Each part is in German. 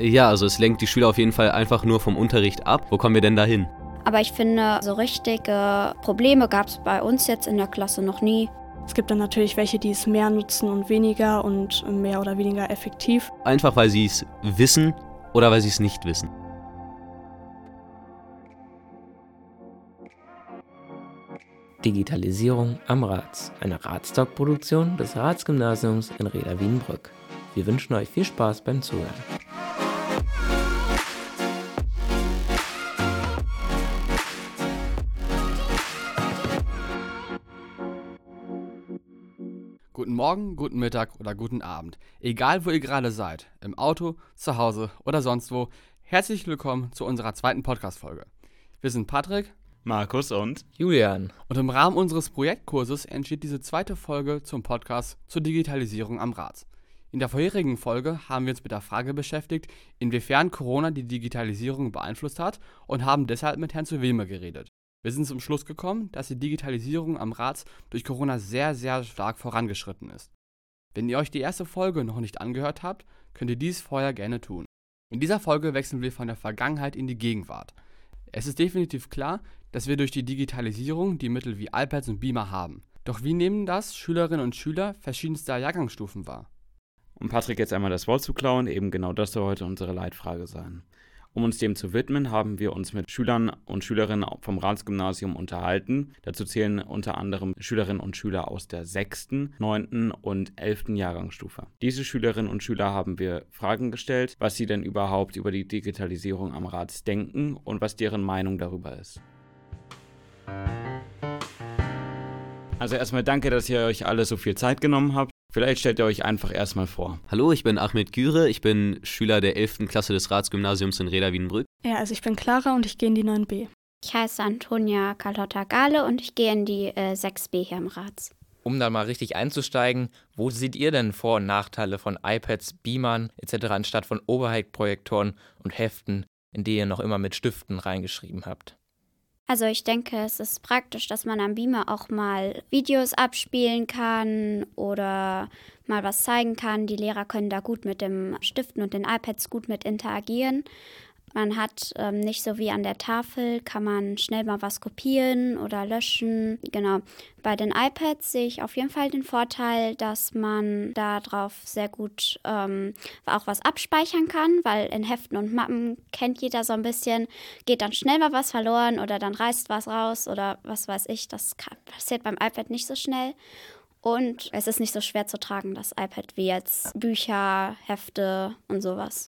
Ja, also es lenkt die Schüler auf jeden Fall einfach nur vom Unterricht ab. Wo kommen wir denn da hin? Aber ich finde, so richtige Probleme gab es bei uns jetzt in der Klasse noch nie. Es gibt dann natürlich welche, die es mehr nutzen und weniger und mehr oder weniger effektiv. Einfach weil sie es wissen oder weil sie es nicht wissen. Digitalisierung am Rats, eine Ratstalk-Produktion des Ratsgymnasiums in Reda-Wienbrück. Wir wünschen euch viel Spaß beim Zuhören. Guten Morgen, guten Mittag oder guten Abend. Egal, wo ihr gerade seid, im Auto, zu Hause oder sonst wo, herzlich willkommen zu unserer zweiten Podcast-Folge. Wir sind Patrick, Markus und Julian. Und im Rahmen unseres Projektkurses entsteht diese zweite Folge zum Podcast zur Digitalisierung am Rat. In der vorherigen Folge haben wir uns mit der Frage beschäftigt, inwiefern Corona die Digitalisierung beeinflusst hat und haben deshalb mit Herrn Zuweme geredet. Wir sind zum Schluss gekommen, dass die Digitalisierung am Rat durch Corona sehr, sehr stark vorangeschritten ist. Wenn ihr euch die erste Folge noch nicht angehört habt, könnt ihr dies vorher gerne tun. In dieser Folge wechseln wir von der Vergangenheit in die Gegenwart. Es ist definitiv klar, dass wir durch die Digitalisierung die Mittel wie iPads und Beamer haben. Doch wie nehmen das Schülerinnen und Schüler verschiedenster Jahrgangsstufen wahr? Um Patrick jetzt einmal das Wort zu klauen, eben genau das soll heute unsere Leitfrage sein. Um uns dem zu widmen, haben wir uns mit Schülern und Schülerinnen vom Ratsgymnasium unterhalten. Dazu zählen unter anderem Schülerinnen und Schüler aus der 6., 9. und 11. Jahrgangsstufe. Diese Schülerinnen und Schüler haben wir Fragen gestellt, was sie denn überhaupt über die Digitalisierung am Rats denken und was deren Meinung darüber ist. Also erstmal danke, dass ihr euch alle so viel Zeit genommen habt. Vielleicht stellt ihr euch einfach erstmal vor. Hallo, ich bin Ahmed Güre, ich bin Schüler der 11. Klasse des Ratsgymnasiums in Reda-Wienbrück. Ja, also ich bin Clara und ich gehe in die 9b. Ich heiße Antonia Carlotta Gale und ich gehe in die äh, 6b hier im Rats. Um da mal richtig einzusteigen, wo seht ihr denn Vor- und Nachteile von iPads, Beamern etc. anstatt von Overhead-Projektoren und Heften, in die ihr noch immer mit Stiften reingeschrieben habt? Also ich denke, es ist praktisch, dass man am Beamer auch mal Videos abspielen kann oder mal was zeigen kann. Die Lehrer können da gut mit dem Stiften und den iPads gut mit interagieren. Man hat ähm, nicht so wie an der Tafel, kann man schnell mal was kopieren oder löschen. Genau. Bei den iPads sehe ich auf jeden Fall den Vorteil, dass man darauf sehr gut ähm, auch was abspeichern kann, weil in Heften und Mappen kennt jeder so ein bisschen, geht dann schnell mal was verloren oder dann reißt was raus oder was weiß ich. Das passiert beim iPad nicht so schnell. Und es ist nicht so schwer zu tragen, das iPad, wie jetzt Bücher, Hefte und sowas.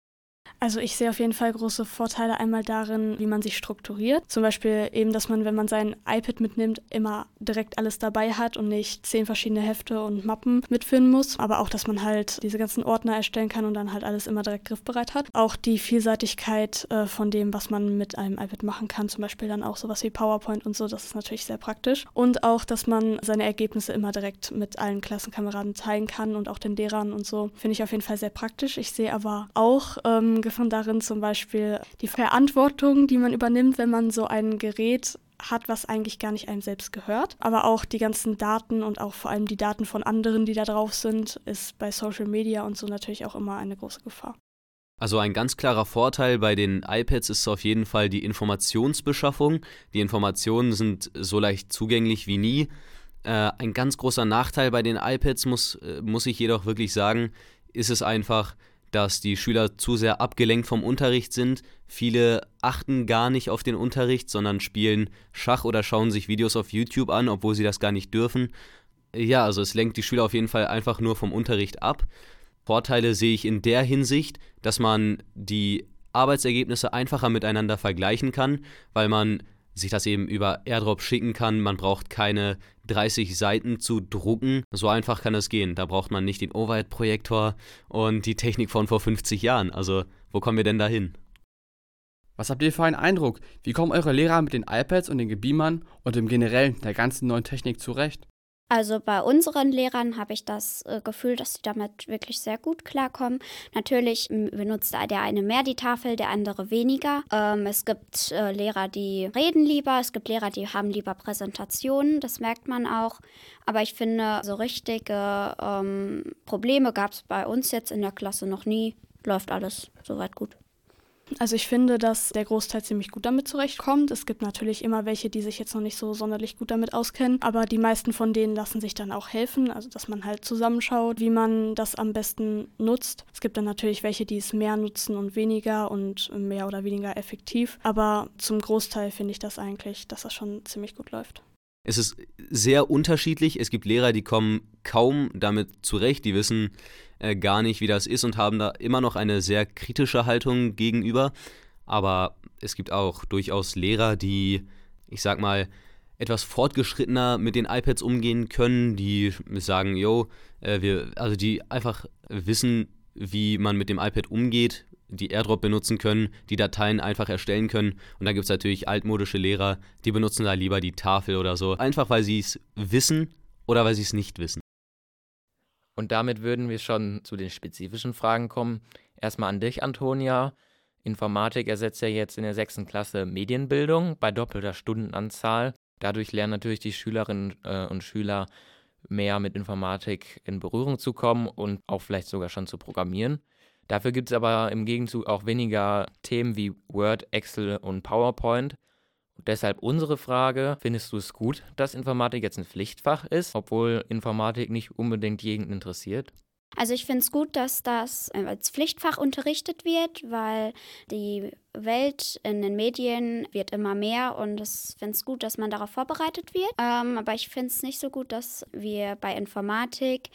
Also ich sehe auf jeden Fall große Vorteile einmal darin, wie man sich strukturiert. Zum Beispiel eben, dass man, wenn man sein iPad mitnimmt, immer direkt alles dabei hat und nicht zehn verschiedene Hefte und Mappen mitführen muss. Aber auch, dass man halt diese ganzen Ordner erstellen kann und dann halt alles immer direkt griffbereit hat. Auch die Vielseitigkeit äh, von dem, was man mit einem iPad machen kann, zum Beispiel dann auch sowas wie PowerPoint und so, das ist natürlich sehr praktisch. Und auch, dass man seine Ergebnisse immer direkt mit allen Klassenkameraden teilen kann und auch den Lehrern und so, finde ich auf jeden Fall sehr praktisch. Ich sehe aber auch ähm, Gefahren darin, zum Beispiel die Verantwortung, die man übernimmt, wenn man so ein Gerät hat, was eigentlich gar nicht einem selbst gehört. Aber auch die ganzen Daten und auch vor allem die Daten von anderen, die da drauf sind, ist bei Social Media und so natürlich auch immer eine große Gefahr. Also ein ganz klarer Vorteil bei den iPads ist auf jeden Fall die Informationsbeschaffung. Die Informationen sind so leicht zugänglich wie nie. Äh, ein ganz großer Nachteil bei den iPads muss, äh, muss ich jedoch wirklich sagen, ist es einfach, dass die Schüler zu sehr abgelenkt vom Unterricht sind. Viele achten gar nicht auf den Unterricht, sondern spielen Schach oder schauen sich Videos auf YouTube an, obwohl sie das gar nicht dürfen. Ja, also es lenkt die Schüler auf jeden Fall einfach nur vom Unterricht ab. Vorteile sehe ich in der Hinsicht, dass man die Arbeitsergebnisse einfacher miteinander vergleichen kann, weil man sich das eben über AirDrop schicken kann. Man braucht keine 30 Seiten zu drucken. So einfach kann es gehen. Da braucht man nicht den Overhead-Projektor und die Technik von vor 50 Jahren. Also, wo kommen wir denn da hin? Was habt ihr für einen Eindruck? Wie kommen eure Lehrer mit den iPads und den Gebeamern und im Generellen der ganzen neuen Technik zurecht? Also bei unseren Lehrern habe ich das äh, Gefühl, dass sie damit wirklich sehr gut klarkommen. Natürlich benutzt der eine mehr die Tafel, der andere weniger. Ähm, es gibt äh, Lehrer, die reden lieber, es gibt Lehrer, die haben lieber Präsentationen, das merkt man auch. Aber ich finde, so richtige ähm, Probleme gab es bei uns jetzt in der Klasse noch nie. läuft alles soweit gut. Also ich finde, dass der Großteil ziemlich gut damit zurechtkommt. Es gibt natürlich immer welche, die sich jetzt noch nicht so sonderlich gut damit auskennen, aber die meisten von denen lassen sich dann auch helfen, also dass man halt zusammenschaut, wie man das am besten nutzt. Es gibt dann natürlich welche, die es mehr nutzen und weniger und mehr oder weniger effektiv, aber zum Großteil finde ich das eigentlich, dass das schon ziemlich gut läuft. Es ist sehr unterschiedlich. Es gibt Lehrer, die kommen kaum damit zurecht, die wissen, äh, gar nicht, wie das ist und haben da immer noch eine sehr kritische Haltung gegenüber. Aber es gibt auch durchaus Lehrer, die, ich sag mal, etwas fortgeschrittener mit den iPads umgehen können, die sagen, yo, äh, wir, also die einfach wissen, wie man mit dem iPad umgeht, die AirDrop benutzen können, die Dateien einfach erstellen können. Und dann gibt es natürlich altmodische Lehrer, die benutzen da lieber die Tafel oder so, einfach weil sie es wissen oder weil sie es nicht wissen. Und damit würden wir schon zu den spezifischen Fragen kommen. Erstmal an dich, Antonia. Informatik ersetzt ja jetzt in der sechsten Klasse Medienbildung bei doppelter Stundenanzahl. Dadurch lernen natürlich die Schülerinnen äh, und Schüler mehr mit Informatik in Berührung zu kommen und auch vielleicht sogar schon zu programmieren. Dafür gibt es aber im Gegenzug auch weniger Themen wie Word, Excel und PowerPoint. Deshalb unsere Frage, findest du es gut, dass Informatik jetzt ein Pflichtfach ist, obwohl Informatik nicht unbedingt jeden interessiert? Also ich finde es gut, dass das als Pflichtfach unterrichtet wird, weil die Welt in den Medien wird immer mehr und ich finde es gut, dass man darauf vorbereitet wird. Ähm, aber ich finde es nicht so gut, dass wir bei Informatik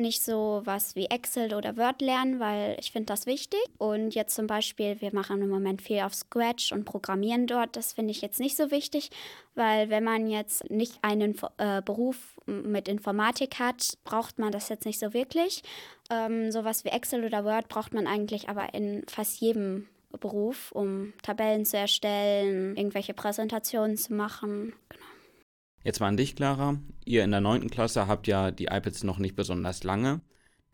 nicht so was wie Excel oder Word lernen, weil ich finde das wichtig. Und jetzt zum Beispiel, wir machen im Moment viel auf Scratch und programmieren dort. Das finde ich jetzt nicht so wichtig, weil wenn man jetzt nicht einen äh, Beruf mit Informatik hat, braucht man das jetzt nicht so wirklich. Ähm, sowas wie Excel oder Word braucht man eigentlich aber in fast jedem Beruf, um Tabellen zu erstellen, irgendwelche Präsentationen zu machen. Genau. Jetzt mal an dich, Clara. Ihr in der 9. Klasse habt ja die iPads noch nicht besonders lange.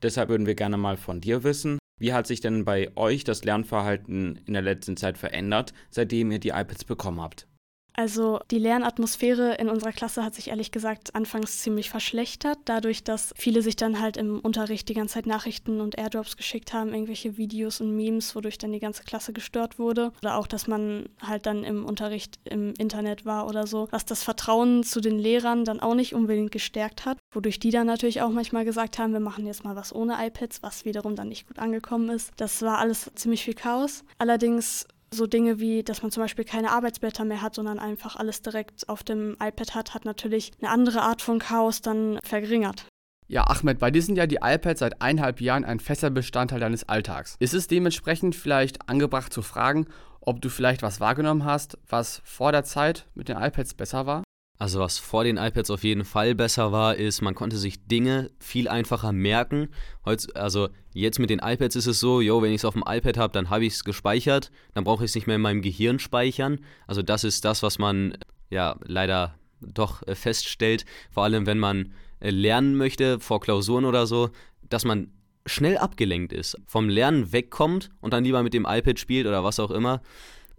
Deshalb würden wir gerne mal von dir wissen, wie hat sich denn bei euch das Lernverhalten in der letzten Zeit verändert, seitdem ihr die iPads bekommen habt? Also die Lernatmosphäre in unserer Klasse hat sich ehrlich gesagt anfangs ziemlich verschlechtert, dadurch, dass viele sich dann halt im Unterricht die ganze Zeit Nachrichten und Airdrops geschickt haben, irgendwelche Videos und Memes, wodurch dann die ganze Klasse gestört wurde. Oder auch, dass man halt dann im Unterricht im Internet war oder so, was das Vertrauen zu den Lehrern dann auch nicht unbedingt gestärkt hat, wodurch die dann natürlich auch manchmal gesagt haben, wir machen jetzt mal was ohne iPads, was wiederum dann nicht gut angekommen ist. Das war alles ziemlich viel Chaos. Allerdings so Dinge wie, dass man zum Beispiel keine Arbeitsblätter mehr hat, sondern einfach alles direkt auf dem iPad hat, hat natürlich eine andere Art von Chaos dann verringert. Ja, Ahmed, bei dir sind ja die iPads seit eineinhalb Jahren ein fester Bestandteil deines Alltags. Ist es dementsprechend vielleicht angebracht zu fragen, ob du vielleicht was wahrgenommen hast, was vor der Zeit mit den iPads besser war? Also was vor den iPads auf jeden Fall besser war, ist, man konnte sich Dinge viel einfacher merken. Heutz, also jetzt mit den iPads ist es so, yo, wenn ich es auf dem iPad habe, dann habe ich es gespeichert, dann brauche ich es nicht mehr in meinem Gehirn speichern. Also das ist das, was man ja leider doch äh, feststellt, vor allem wenn man äh, lernen möchte vor Klausuren oder so, dass man schnell abgelenkt ist, vom Lernen wegkommt und dann lieber mit dem iPad spielt oder was auch immer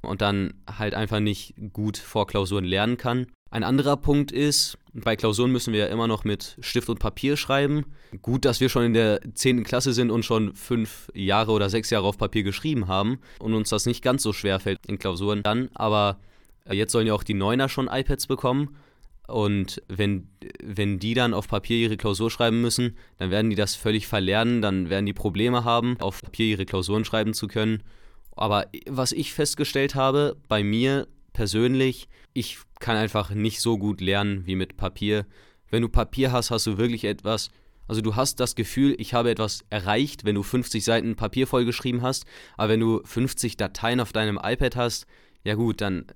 und dann halt einfach nicht gut vor Klausuren lernen kann. Ein anderer Punkt ist, bei Klausuren müssen wir ja immer noch mit Stift und Papier schreiben. Gut, dass wir schon in der 10. Klasse sind und schon fünf Jahre oder sechs Jahre auf Papier geschrieben haben und uns das nicht ganz so schwer fällt in Klausuren dann. Aber äh, jetzt sollen ja auch die Neuner schon iPads bekommen. Und wenn, wenn die dann auf Papier ihre Klausur schreiben müssen, dann werden die das völlig verlernen, dann werden die Probleme haben, auf Papier ihre Klausuren schreiben zu können. Aber was ich festgestellt habe, bei mir persönlich, ich kann einfach nicht so gut lernen wie mit Papier. Wenn du Papier hast, hast du wirklich etwas, also du hast das Gefühl, ich habe etwas erreicht, wenn du 50 Seiten Papier vollgeschrieben hast, aber wenn du 50 Dateien auf deinem iPad hast, ja gut, dann,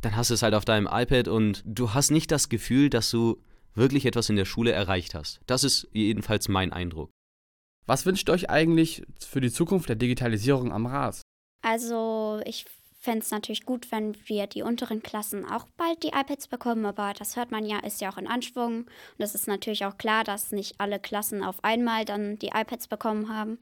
dann hast du es halt auf deinem iPad und du hast nicht das Gefühl, dass du wirklich etwas in der Schule erreicht hast. Das ist jedenfalls mein Eindruck. Was wünscht ihr euch eigentlich für die Zukunft der Digitalisierung am RAS? Also ich fände es natürlich gut, wenn wir die unteren Klassen auch bald die iPads bekommen, aber das hört man ja, ist ja auch in Anschwung. Und es ist natürlich auch klar, dass nicht alle Klassen auf einmal dann die iPads bekommen haben.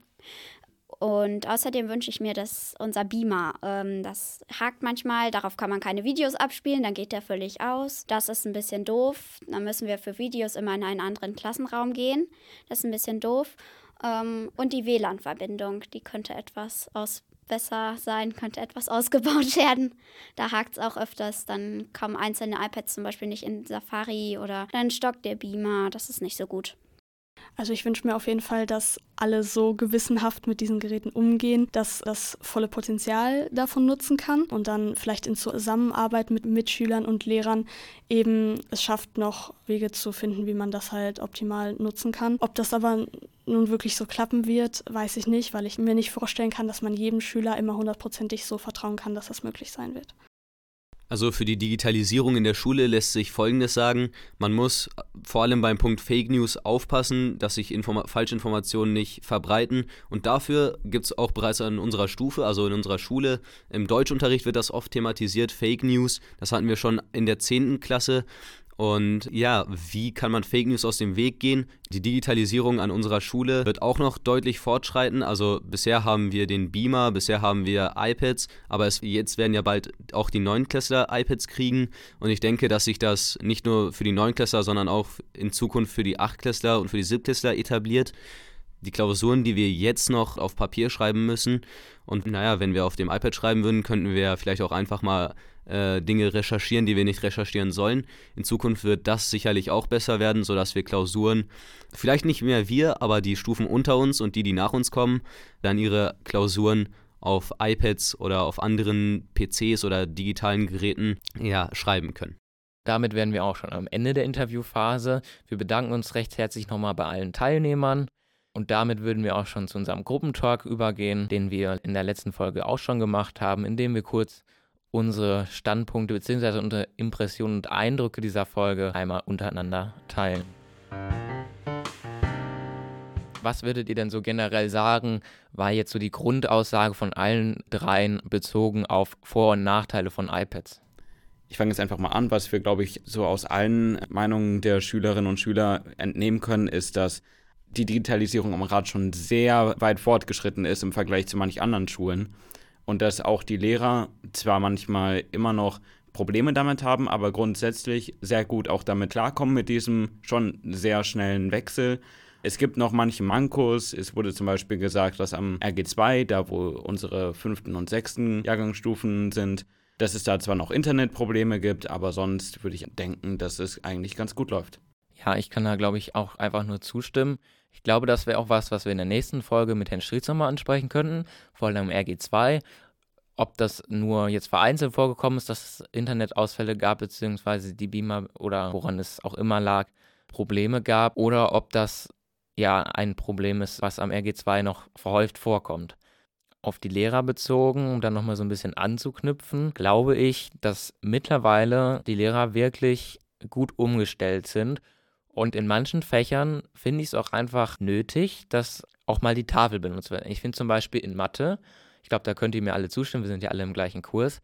Und außerdem wünsche ich mir, dass unser Beamer, ähm, das hakt manchmal, darauf kann man keine Videos abspielen, dann geht der völlig aus. Das ist ein bisschen doof. Dann müssen wir für Videos immer in einen anderen Klassenraum gehen. Das ist ein bisschen doof. Ähm, und die WLAN-Verbindung, die könnte etwas aus besser sein, könnte etwas ausgebaut werden. Da hakt es auch öfters, dann kommen einzelne iPads zum Beispiel nicht in Safari oder dann stockt der Beamer, das ist nicht so gut. Also ich wünsche mir auf jeden Fall, dass alle so gewissenhaft mit diesen Geräten umgehen, dass das volle Potenzial davon nutzen kann und dann vielleicht in Zusammenarbeit mit Mitschülern und Lehrern eben es schafft, noch Wege zu finden, wie man das halt optimal nutzen kann. Ob das aber nun wirklich so klappen wird, weiß ich nicht, weil ich mir nicht vorstellen kann, dass man jedem Schüler immer hundertprozentig so vertrauen kann, dass das möglich sein wird. Also für die Digitalisierung in der Schule lässt sich Folgendes sagen. Man muss vor allem beim Punkt Fake News aufpassen, dass sich Informa Falschinformationen nicht verbreiten. Und dafür gibt es auch bereits an unserer Stufe, also in unserer Schule, im Deutschunterricht wird das oft thematisiert, Fake News. Das hatten wir schon in der 10. Klasse. Und ja, wie kann man Fake News aus dem Weg gehen? Die Digitalisierung an unserer Schule wird auch noch deutlich fortschreiten. Also bisher haben wir den Beamer, bisher haben wir iPads, aber es, jetzt werden ja bald auch die Neunklässler iPads kriegen. Und ich denke, dass sich das nicht nur für die Neunklässler, sondern auch in Zukunft für die Achtklässler und für die Siebtklässler etabliert die Klausuren, die wir jetzt noch auf Papier schreiben müssen. Und naja, wenn wir auf dem iPad schreiben würden, könnten wir vielleicht auch einfach mal äh, Dinge recherchieren, die wir nicht recherchieren sollen. In Zukunft wird das sicherlich auch besser werden, sodass wir Klausuren, vielleicht nicht mehr wir, aber die Stufen unter uns und die, die nach uns kommen, dann ihre Klausuren auf iPads oder auf anderen PCs oder digitalen Geräten ja, schreiben können. Damit wären wir auch schon am Ende der Interviewphase. Wir bedanken uns recht herzlich nochmal bei allen Teilnehmern. Und damit würden wir auch schon zu unserem Gruppentalk übergehen, den wir in der letzten Folge auch schon gemacht haben, indem wir kurz unsere Standpunkte bzw. unsere Impressionen und Eindrücke dieser Folge einmal untereinander teilen. Was würdet ihr denn so generell sagen, war jetzt so die Grundaussage von allen dreien bezogen auf Vor- und Nachteile von iPads? Ich fange jetzt einfach mal an. Was wir, glaube ich, so aus allen Meinungen der Schülerinnen und Schüler entnehmen können, ist, dass die Digitalisierung am Rad schon sehr weit fortgeschritten ist im Vergleich zu manch anderen Schulen und dass auch die Lehrer zwar manchmal immer noch Probleme damit haben, aber grundsätzlich sehr gut auch damit klarkommen mit diesem schon sehr schnellen Wechsel. Es gibt noch manche Mankos. Es wurde zum Beispiel gesagt, dass am RG2, da wo unsere fünften und sechsten Jahrgangsstufen sind, dass es da zwar noch Internetprobleme gibt, aber sonst würde ich denken, dass es eigentlich ganz gut läuft. Ja, ich kann da, glaube ich, auch einfach nur zustimmen. Ich glaube, das wäre auch was, was wir in der nächsten Folge mit Herrn Strietz nochmal ansprechen könnten, vor allem im RG2. Ob das nur jetzt vereinzelt vorgekommen ist, dass es Internetausfälle gab, beziehungsweise die Beamer oder woran es auch immer lag, Probleme gab, oder ob das ja ein Problem ist, was am RG2 noch verhäuft vorkommt. Auf die Lehrer bezogen, um dann nochmal so ein bisschen anzuknüpfen, glaube ich, dass mittlerweile die Lehrer wirklich gut umgestellt sind und in manchen Fächern finde ich es auch einfach nötig, dass auch mal die Tafel benutzt wird. Ich finde zum Beispiel in Mathe, ich glaube, da könnt ihr mir alle zustimmen, wir sind ja alle im gleichen Kurs,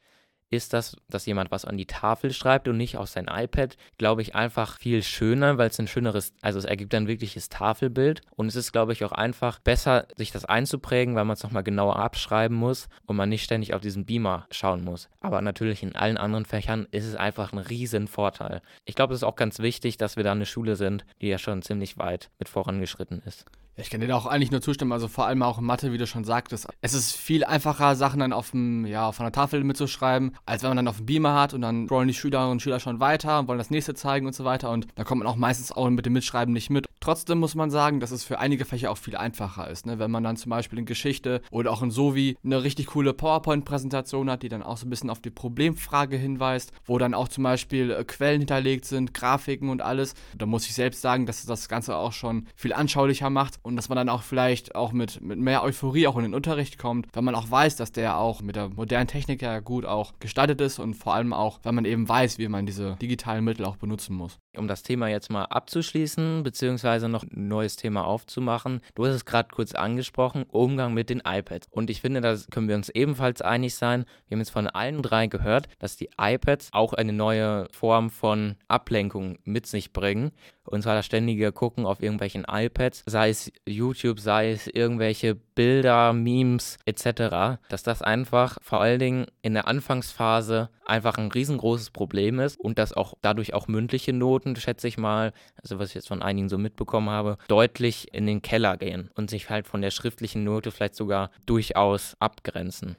ist das, dass jemand was an die Tafel schreibt und nicht auf sein iPad, glaube ich, einfach viel schöner, weil es ein schöneres, also es ergibt ein wirkliches Tafelbild und es ist, glaube ich, auch einfach besser, sich das einzuprägen, weil man es nochmal genauer abschreiben muss und man nicht ständig auf diesen Beamer schauen muss. Aber natürlich in allen anderen Fächern ist es einfach ein riesen Vorteil. Ich glaube, es ist auch ganz wichtig, dass wir da eine Schule sind, die ja schon ziemlich weit mit vorangeschritten ist. Ich kann dir da auch eigentlich nur zustimmen, also vor allem auch in Mathe, wie du schon sagtest. Es ist viel einfacher, Sachen dann auf, dem, ja, auf einer Tafel mitzuschreiben, als wenn man dann auf dem Beamer hat und dann scrollen die Schülerinnen und Schüler schon weiter und wollen das nächste zeigen und so weiter und da kommt man auch meistens auch mit dem Mitschreiben nicht mit. Trotzdem muss man sagen, dass es für einige Fächer auch viel einfacher ist, ne? wenn man dann zum Beispiel in Geschichte oder auch in Sovi eine richtig coole PowerPoint-Präsentation hat, die dann auch so ein bisschen auf die Problemfrage hinweist, wo dann auch zum Beispiel äh, Quellen hinterlegt sind, Grafiken und alles. Da muss ich selbst sagen, dass das Ganze auch schon viel anschaulicher macht und dass man dann auch vielleicht auch mit, mit mehr Euphorie auch in den Unterricht kommt, weil man auch weiß, dass der auch mit der modernen Technik ja gut auch gestaltet ist und vor allem auch, weil man eben weiß, wie man diese digitalen Mittel auch benutzen muss. Um das Thema jetzt mal abzuschließen, beziehungsweise noch ein neues Thema aufzumachen, du hast es gerade kurz angesprochen, Umgang mit den iPads. Und ich finde, da können wir uns ebenfalls einig sein. Wir haben jetzt von allen drei gehört, dass die iPads auch eine neue Form von Ablenkung mit sich bringen. Und zwar das ständige Gucken auf irgendwelchen iPads, sei es YouTube, sei es irgendwelche Bilder, Memes etc., dass das einfach vor allen Dingen in der Anfangsphase einfach ein riesengroßes Problem ist und dass auch dadurch auch mündliche Noten, schätze ich mal, also was ich jetzt von einigen so mitbekommen habe, deutlich in den Keller gehen und sich halt von der schriftlichen Note vielleicht sogar durchaus abgrenzen.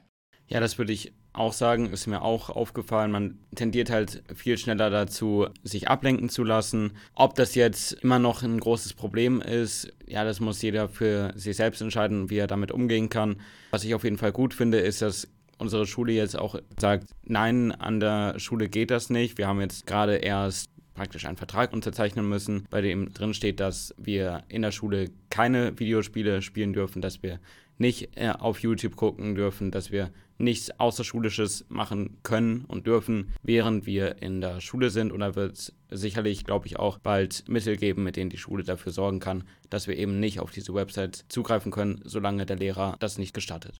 Ja, das würde ich auch sagen, ist mir auch aufgefallen. Man tendiert halt viel schneller dazu, sich ablenken zu lassen. Ob das jetzt immer noch ein großes Problem ist, ja, das muss jeder für sich selbst entscheiden, wie er damit umgehen kann. Was ich auf jeden Fall gut finde, ist, dass unsere Schule jetzt auch sagt, nein, an der Schule geht das nicht. Wir haben jetzt gerade erst praktisch einen Vertrag unterzeichnen müssen, bei dem drin steht, dass wir in der Schule keine Videospiele spielen dürfen, dass wir nicht äh, auf YouTube gucken dürfen, dass wir nichts Außerschulisches machen können und dürfen, während wir in der Schule sind. Und da wird es sicherlich, glaube ich, auch bald Mittel geben, mit denen die Schule dafür sorgen kann, dass wir eben nicht auf diese Website zugreifen können, solange der Lehrer das nicht gestattet.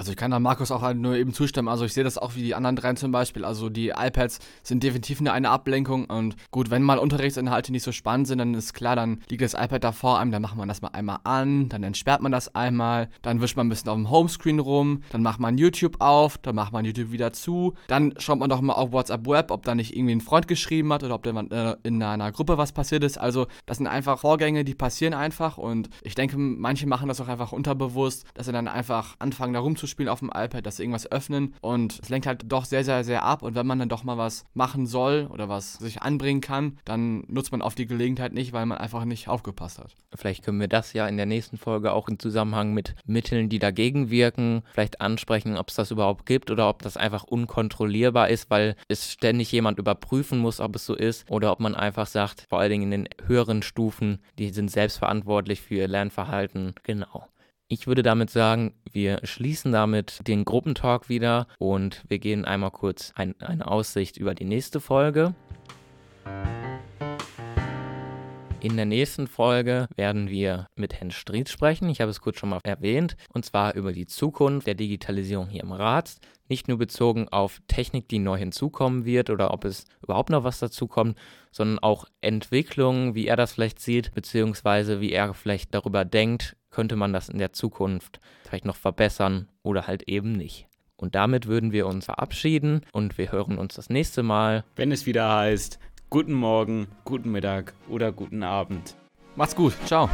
Also ich kann da Markus auch halt nur eben zustimmen. Also ich sehe das auch wie die anderen drei zum Beispiel. Also die iPads sind definitiv eine Ablenkung und gut, wenn mal Unterrichtsinhalte nicht so spannend sind, dann ist klar, dann liegt das iPad da vor einem, dann macht man das mal einmal an, dann entsperrt man das einmal, dann wischt man ein bisschen auf dem Homescreen rum, dann macht man YouTube auf, dann macht man YouTube wieder zu, dann schaut man doch mal auf WhatsApp Web, ob da nicht irgendwie ein Freund geschrieben hat oder ob da äh, in einer Gruppe was passiert ist. Also das sind einfach Vorgänge, die passieren einfach und ich denke, manche machen das auch einfach unterbewusst, dass sie dann einfach anfangen, da rumzuspielen Spielen auf dem iPad, dass sie irgendwas öffnen und es lenkt halt doch sehr, sehr, sehr ab und wenn man dann doch mal was machen soll oder was sich anbringen kann, dann nutzt man auf die Gelegenheit nicht, weil man einfach nicht aufgepasst hat. Vielleicht können wir das ja in der nächsten Folge auch im Zusammenhang mit Mitteln, die dagegen wirken, vielleicht ansprechen, ob es das überhaupt gibt oder ob das einfach unkontrollierbar ist, weil es ständig jemand überprüfen muss, ob es so ist oder ob man einfach sagt, vor allen Dingen in den höheren Stufen, die sind selbstverantwortlich für ihr Lernverhalten. Genau. Ich würde damit sagen, wir schließen damit den Gruppentalk wieder und wir gehen einmal kurz ein, eine Aussicht über die nächste Folge. In der nächsten Folge werden wir mit Herrn Stried sprechen. Ich habe es kurz schon mal erwähnt. Und zwar über die Zukunft der Digitalisierung hier im Rat. Nicht nur bezogen auf Technik, die neu hinzukommen wird oder ob es überhaupt noch was dazukommt, sondern auch Entwicklungen, wie er das vielleicht sieht, beziehungsweise wie er vielleicht darüber denkt, könnte man das in der Zukunft vielleicht noch verbessern oder halt eben nicht. Und damit würden wir uns verabschieden und wir hören uns das nächste Mal. Wenn es wieder heißt, guten Morgen, guten Mittag oder guten Abend. Macht's gut, ciao.